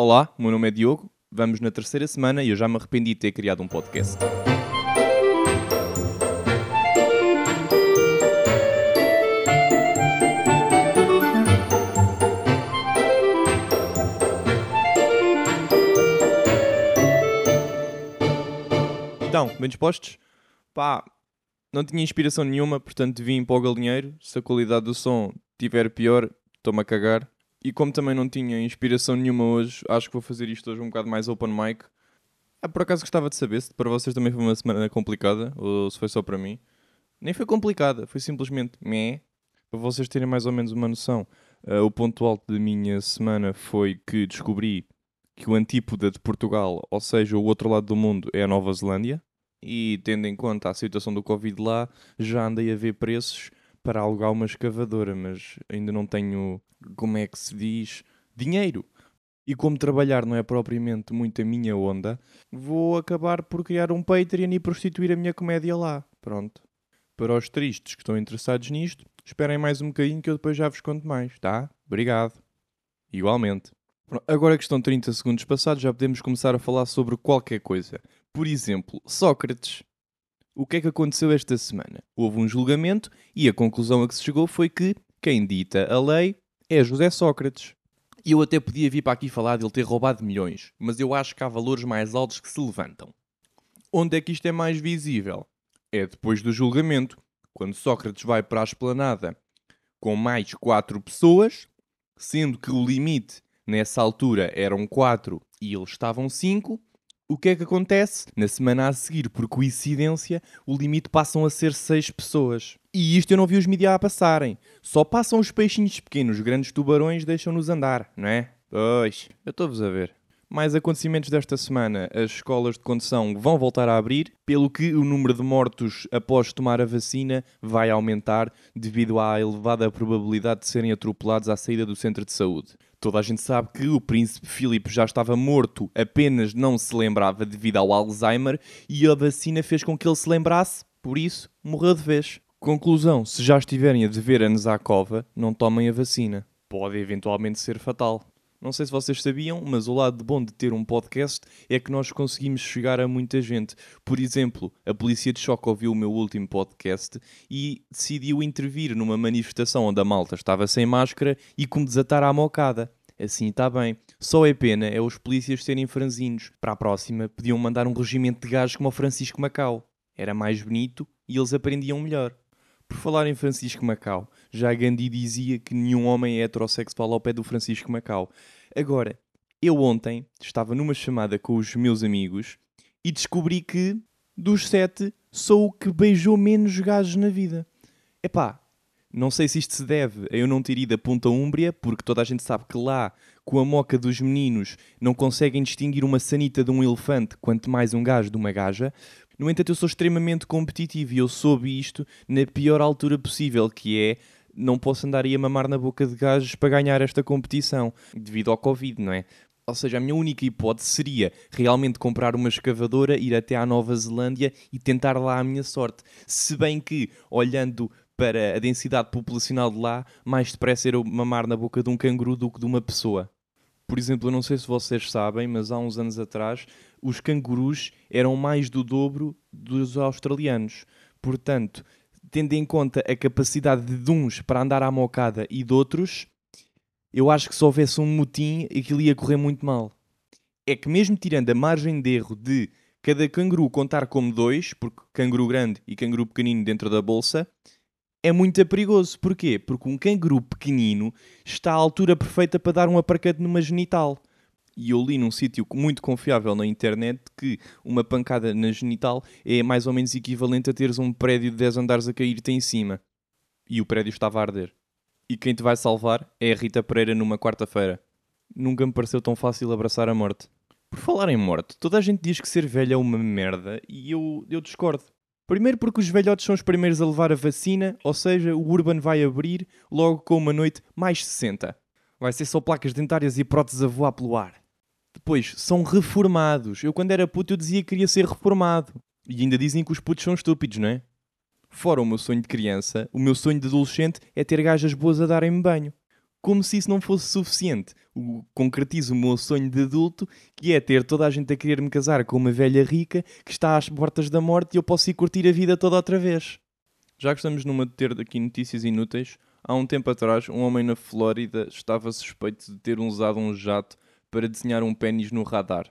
Olá, meu nome é Diogo, vamos na terceira semana e eu já me arrependi de ter criado um podcast. Então, bem dispostos? Pá, não tinha inspiração nenhuma, portanto vim para o galinheiro. Se a qualidade do som estiver pior, estou-me a cagar. E como também não tinha inspiração nenhuma hoje, acho que vou fazer isto hoje um bocado mais open mic. Ah, por acaso gostava de saber se para vocês também foi uma semana complicada ou se foi só para mim. Nem foi complicada, foi simplesmente meh. Para vocês terem mais ou menos uma noção, uh, o ponto alto da minha semana foi que descobri que o antípoda de Portugal, ou seja, o outro lado do mundo, é a Nova Zelândia. E tendo em conta a situação do Covid lá, já andei a ver preços para alugar uma escavadora, mas ainda não tenho, como é que se diz, dinheiro. E como trabalhar não é propriamente muito a minha onda, vou acabar por criar um Patreon e prostituir a minha comédia lá. Pronto. Para os tristes que estão interessados nisto, esperem mais um bocadinho que eu depois já vos conto mais, tá? Obrigado. Igualmente. Agora que estão 30 segundos passados, já podemos começar a falar sobre qualquer coisa. Por exemplo, Sócrates. O que é que aconteceu esta semana? Houve um julgamento e a conclusão a que se chegou foi que quem dita a lei é José Sócrates. E eu até podia vir para aqui falar de ele ter roubado milhões, mas eu acho que há valores mais altos que se levantam. Onde é que isto é mais visível? É depois do julgamento, quando Sócrates vai para a esplanada com mais quatro pessoas, sendo que o limite nessa altura eram quatro e eles estavam cinco, o que é que acontece? Na semana a seguir, por coincidência, o limite passam a ser 6 pessoas. E isto eu não vi os mídias a passarem. Só passam os peixinhos pequenos, os grandes tubarões deixam-nos andar, não é? Pois, eu estou-vos a ver. Mais acontecimentos desta semana. As escolas de condução vão voltar a abrir, pelo que o número de mortos após tomar a vacina vai aumentar devido à elevada probabilidade de serem atropelados à saída do centro de saúde. Toda a gente sabe que o príncipe Filipe já estava morto, apenas não se lembrava devido ao Alzheimer e a vacina fez com que ele se lembrasse, por isso morreu de vez. Conclusão: se já estiverem a dever anos à cova, não tomem a vacina. Pode eventualmente ser fatal. Não sei se vocês sabiam, mas o lado bom de ter um podcast é que nós conseguimos chegar a muita gente. Por exemplo, a Polícia de Choque ouviu o meu último podcast e decidiu intervir numa manifestação onde a malta estava sem máscara e como desatar a mocada. Assim está bem. Só é pena é os polícias serem franzinos. Para a próxima, podiam mandar um regimento de gajos como o Francisco Macau. Era mais bonito e eles aprendiam melhor. Por falar em Francisco Macau, já Gandhi dizia que nenhum homem é heterossexual ao pé do Francisco Macau. Agora, eu ontem estava numa chamada com os meus amigos e descobri que, dos sete, sou o que beijou menos gajos na vida. Epá, não sei se isto se deve a eu não ter ido a Ponta Úmbria, porque toda a gente sabe que lá, com a moca dos meninos, não conseguem distinguir uma sanita de um elefante, quanto mais um gajo de uma gaja. No entanto, eu sou extremamente competitivo e eu soube isto na pior altura possível, que é não posso andar aí a mamar na boca de gajos para ganhar esta competição, devido ao Covid, não é? Ou seja, a minha única hipótese seria realmente comprar uma escavadora, ir até à Nova Zelândia e tentar lá a minha sorte. Se bem que, olhando para a densidade populacional de lá, mais depressa era mamar na boca de um canguru do que de uma pessoa. Por exemplo, eu não sei se vocês sabem, mas há uns anos atrás os cangurus eram mais do dobro dos australianos. Portanto, tendo em conta a capacidade de uns para andar à mocada e de outros, eu acho que se houvesse um motim, aquilo ia correr muito mal. É que mesmo tirando a margem de erro de cada canguru contar como dois, porque canguru grande e canguru pequenino dentro da bolsa, é muito perigoso. Porquê? Porque um canguru pequenino está à altura perfeita para dar um aparcate numa genital. E eu li num sítio muito confiável na internet que uma pancada na genital é mais ou menos equivalente a teres um prédio de 10 andares a cair-te em cima. E o prédio estava a arder. E quem te vai salvar é a Rita Pereira numa quarta-feira. Nunca me pareceu tão fácil abraçar a morte. Por falar em morte, toda a gente diz que ser velho é uma merda e eu, eu discordo. Primeiro porque os velhotes são os primeiros a levar a vacina, ou seja, o Urban vai abrir logo com uma noite mais 60. Vai ser só placas dentárias e próteses a voar pelo ar. Depois, são reformados. Eu, quando era puto, eu dizia que queria ser reformado. E ainda dizem que os putos são estúpidos, não é? Fora o meu sonho de criança, o meu sonho de adolescente é ter gajas boas a darem-me banho. Como se isso não fosse suficiente. O, concretizo o meu sonho de adulto, que é ter toda a gente a querer me casar com uma velha rica que está às portas da morte e eu posso ir curtir a vida toda outra vez. Já que estamos numa de ter aqui notícias inúteis, há um tempo atrás, um homem na Flórida estava suspeito de ter usado um jato para desenhar um pênis no radar.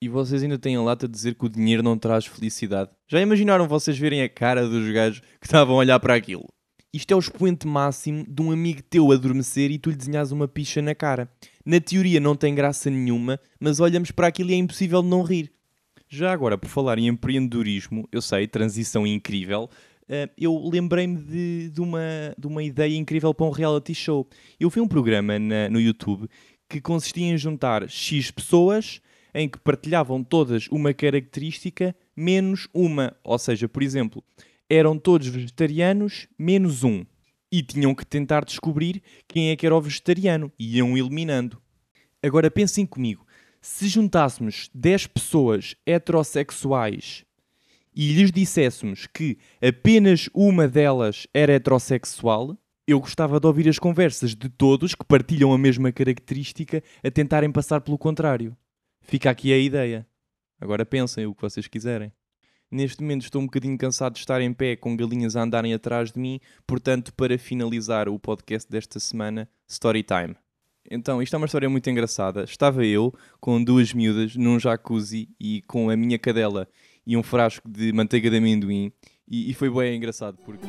E vocês ainda têm a lata de dizer que o dinheiro não traz felicidade? Já imaginaram vocês verem a cara dos gajos que estavam a olhar para aquilo? Isto é o expoente máximo de um amigo teu adormecer e tu lhe desenhas uma picha na cara. Na teoria não tem graça nenhuma, mas olhamos para aquilo e é impossível de não rir. Já agora, por falar em empreendedorismo, eu sei, transição incrível, Uh, eu lembrei-me de, de, uma, de uma ideia incrível para um reality show. Eu vi um programa na, no YouTube que consistia em juntar X pessoas em que partilhavam todas uma característica menos uma. Ou seja, por exemplo, eram todos vegetarianos menos um. E tinham que tentar descobrir quem é que era o vegetariano. E iam eliminando. Agora pensem comigo. Se juntássemos 10 pessoas heterossexuais e lhes disséssemos que apenas uma delas era heterossexual, eu gostava de ouvir as conversas de todos que partilham a mesma característica a tentarem passar pelo contrário. Fica aqui a ideia. Agora pensem o que vocês quiserem. Neste momento estou um bocadinho cansado de estar em pé com galinhas a andarem atrás de mim, portanto, para finalizar o podcast desta semana, story time. Então, isto é uma história muito engraçada. Estava eu com duas miúdas num jacuzzi e com a minha cadela e um frasco de manteiga de amendoim. E, e foi bem engraçado porque.